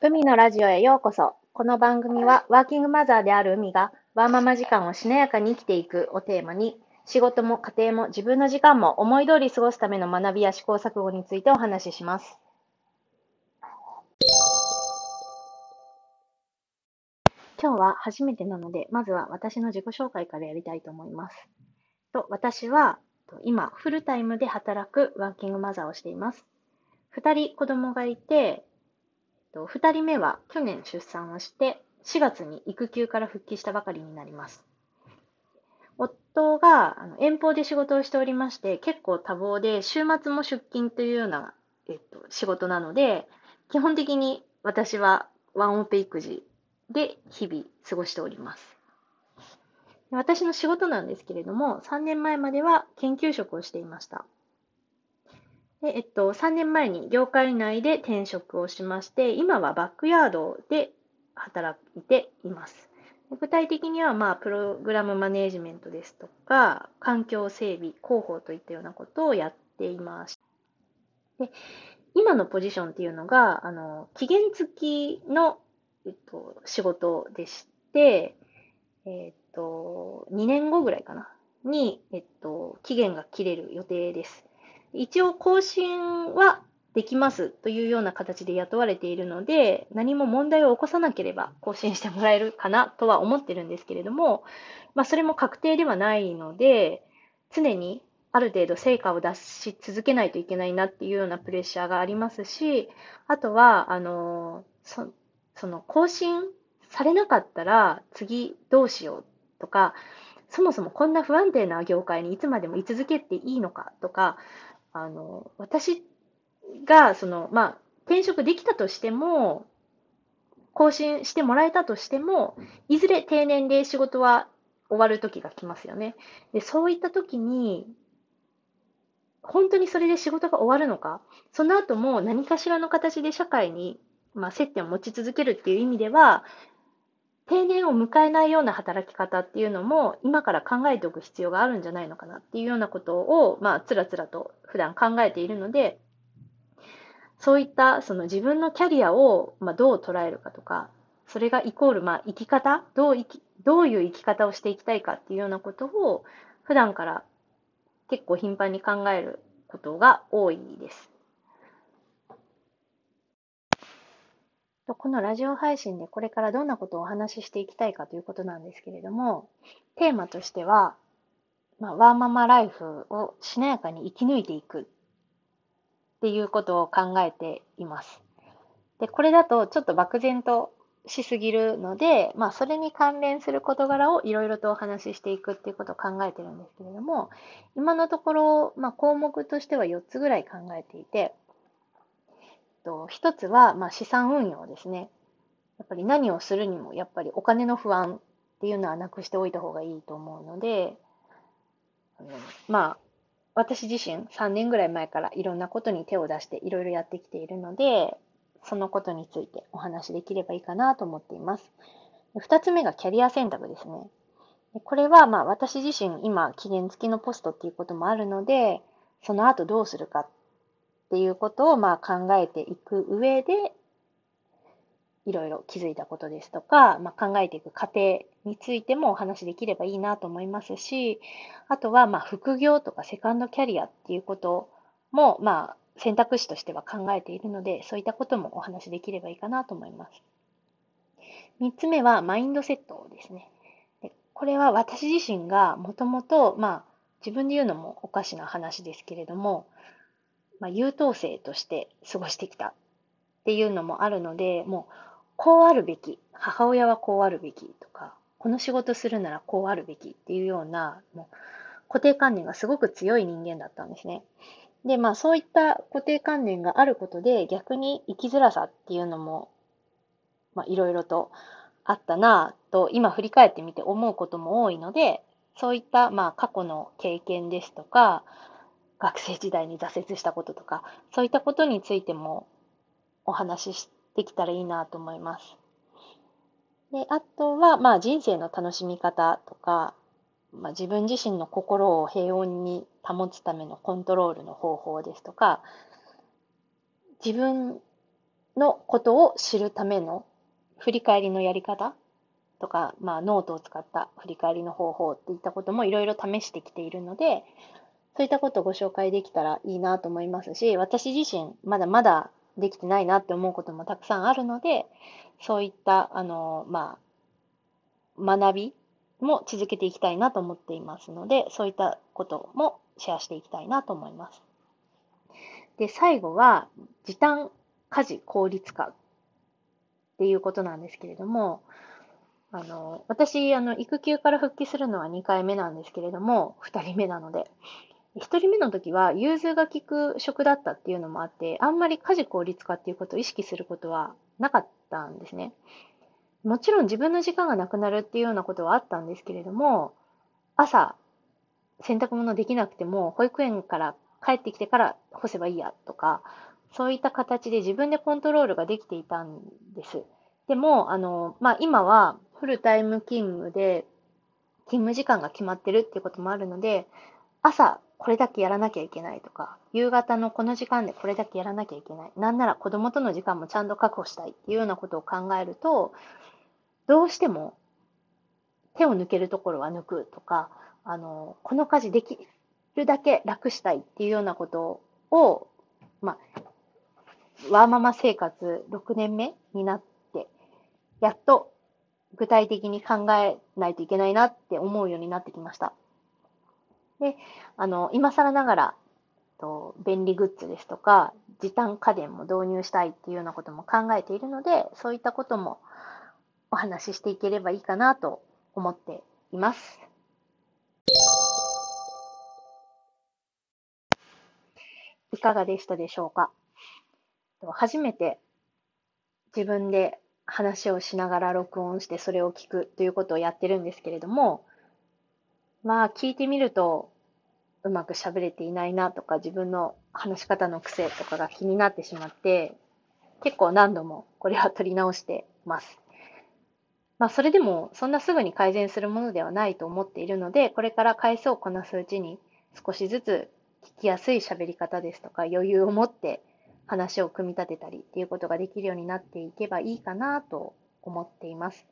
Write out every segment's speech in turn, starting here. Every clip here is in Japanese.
海のラジオへようこそ。この番組はワーキングマザーである海がワーママ時間をしなやかに生きていくをテーマに仕事も家庭も自分の時間も思い通り過ごすための学びや試行錯誤についてお話しします。今日は初めてなので、まずは私の自己紹介からやりたいと思います。と私は今、フルタイムで働くワーキングマザーをしています。二人子供がいて、二人目は去年出産をして、4月に育休から復帰したばかりになります。夫が遠方で仕事をしておりまして、結構多忙で、週末も出勤というような、えっと、仕事なので、基本的に私はワンオペ育児で日々過ごしております。私の仕事なんですけれども、3年前までは研究職をしていました。で、えっと、3年前に業界内で転職をしまして、今はバックヤードで働いています。具体的には、まあ、プログラムマネージメントですとか、環境整備、広報といったようなことをやっています。で今のポジションっていうのが、あの、期限付きの、えっと、仕事でして、えっと、2年後ぐらいかな、に、えっと、期限が切れる予定です。一応更新はできますというような形で雇われているので、何も問題を起こさなければ更新してもらえるかなとは思ってるんですけれども、まあそれも確定ではないので、常にある程度成果を出し続けないといけないなっていうようなプレッシャーがありますし、あとは、あの、そその更新されなかったら次どうしようとか、そもそもこんな不安定な業界にいつまでも居続けていいのかとか、あの、私が、その、まあ、転職できたとしても、更新してもらえたとしても、いずれ定年で仕事は終わる時が来ますよね。で、そういった時に、本当にそれで仕事が終わるのか、その後も何かしらの形で社会に、まあ、接点を持ち続けるっていう意味では、定年を迎えないような働き方っていうのも今から考えておく必要があるんじゃないのかなっていうようなことを、まあ、つらつらと普段考えているので、そういったその自分のキャリアを、まあ、どう捉えるかとか、それがイコール、まあ、生き方どう生き、どういう生き方をしていきたいかっていうようなことを、普段から結構頻繁に考えることが多いです。このラジオ配信でこれからどんなことをお話ししていきたいかということなんですけれども、テーマとしては、まあ、ワーママライフをしなやかに生き抜いていくっていうことを考えています。で、これだとちょっと漠然としすぎるので、まあ、それに関連する事柄をいろいろとお話ししていくっていうことを考えてるんですけれども、今のところ、まあ、項目としては4つぐらい考えていて、と、一つは、まあ、資産運用ですね。やっぱり何をするにも、やっぱりお金の不安っていうのはなくしておいた方がいいと思うので、あのまあ、私自身3年ぐらい前からいろんなことに手を出していろいろやってきているので、そのことについてお話しできればいいかなと思っています。二つ目がキャリア選択ですね。これはまあ私自身今期限付きのポストっていうこともあるので、その後どうするかっっていうことをまあ考えていく上で、いろいろ気づいたことですとか、まあ、考えていく過程についてもお話できればいいなと思いますし、あとはまあ副業とかセカンドキャリアっていうこともまあ選択肢としては考えているので、そういったこともお話できればいいかなと思います。三つ目はマインドセットですね。でこれは私自身がもともと、まあ自分で言うのもおかしな話ですけれども、まあ、優等生として過ごしてきたっていうのもあるので、もう、こうあるべき、母親はこうあるべきとか、この仕事するならこうあるべきっていうような、もう固定観念がすごく強い人間だったんですね。で、まあそういった固定観念があることで逆に生きづらさっていうのも、まあいろいろとあったなぁと今振り返ってみて思うことも多いので、そういったまあ過去の経験ですとか、学生時代に挫折したこととか、そういったことについてもお話ししてきたらいいなと思います。で、あとは、まあ人生の楽しみ方とか、まあ、自分自身の心を平穏に保つためのコントロールの方法ですとか、自分のことを知るための振り返りのやり方とか、まあ、ノートを使った振り返りの方法っていったこともいろいろ試してきているので、そういったことをご紹介できたらいいなと思いますし、私自身まだまだできてないなって思うこともたくさんあるので、そういった、あの、まあ、学びも続けていきたいなと思っていますので、そういったこともシェアしていきたいなと思います。で、最後は、時短家事効率化っていうことなんですけれども、あの、私、あの、育休から復帰するのは2回目なんですけれども、2人目なので、1人目の時は融通が利く職だったっていうのもあって、あんまり家事効率化っていうことを意識することはなかったんですね。もちろん自分の時間がなくなるっていうようなことはあったんですけれども、朝、洗濯物できなくても、保育園から帰ってきてから干せばいいやとか、そういった形で自分でコントロールができていたんです。でも、あの、まあ、今はフルタイム勤務で、勤務時間が決まってるっていうこともあるので、朝これだけやらなきゃいけないとか、夕方のこの時間でこれだけやらなきゃいけない。なんなら子供との時間もちゃんと確保したいっていうようなことを考えると、どうしても手を抜けるところは抜くとか、あの、この家事できるだけ楽したいっていうようなことを、まあ、ワーママ生活6年目になって、やっと具体的に考えないといけないなって思うようになってきました。で、あの、今更ながら、と便利グッズですとか、時短家電も導入したいっていうようなことも考えているので、そういったこともお話ししていければいいかなと思っています。いかがでしたでしょうか？初めて自分で話をしながら録音してそれを聞くということをやってるんですけれども、まあ聞いてみるとうまく喋れていないなとか自分の話し方の癖とかが気になってしまって結構何度もこれは取り直してます。まあそれでもそんなすぐに改善するものではないと思っているのでこれから回数をこなすうちに少しずつ聞きやすい喋り方ですとか余裕を持って話を組み立てたりっていうことができるようになっていけばいいかなと思っています。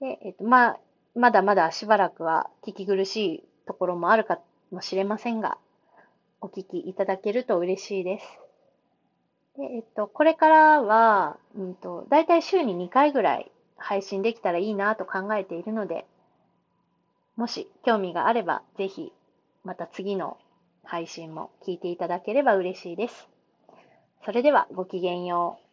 で、えっと、まあ、まだまだしばらくは聞き苦しいところもあるかもしれませんが、お聞きいただけると嬉しいです。で、えっと、これからは、うんと、だいたい週に2回ぐらい配信できたらいいなと考えているので、もし興味があれば、ぜひ、また次の配信も聞いていただければ嬉しいです。それではごきげんよう。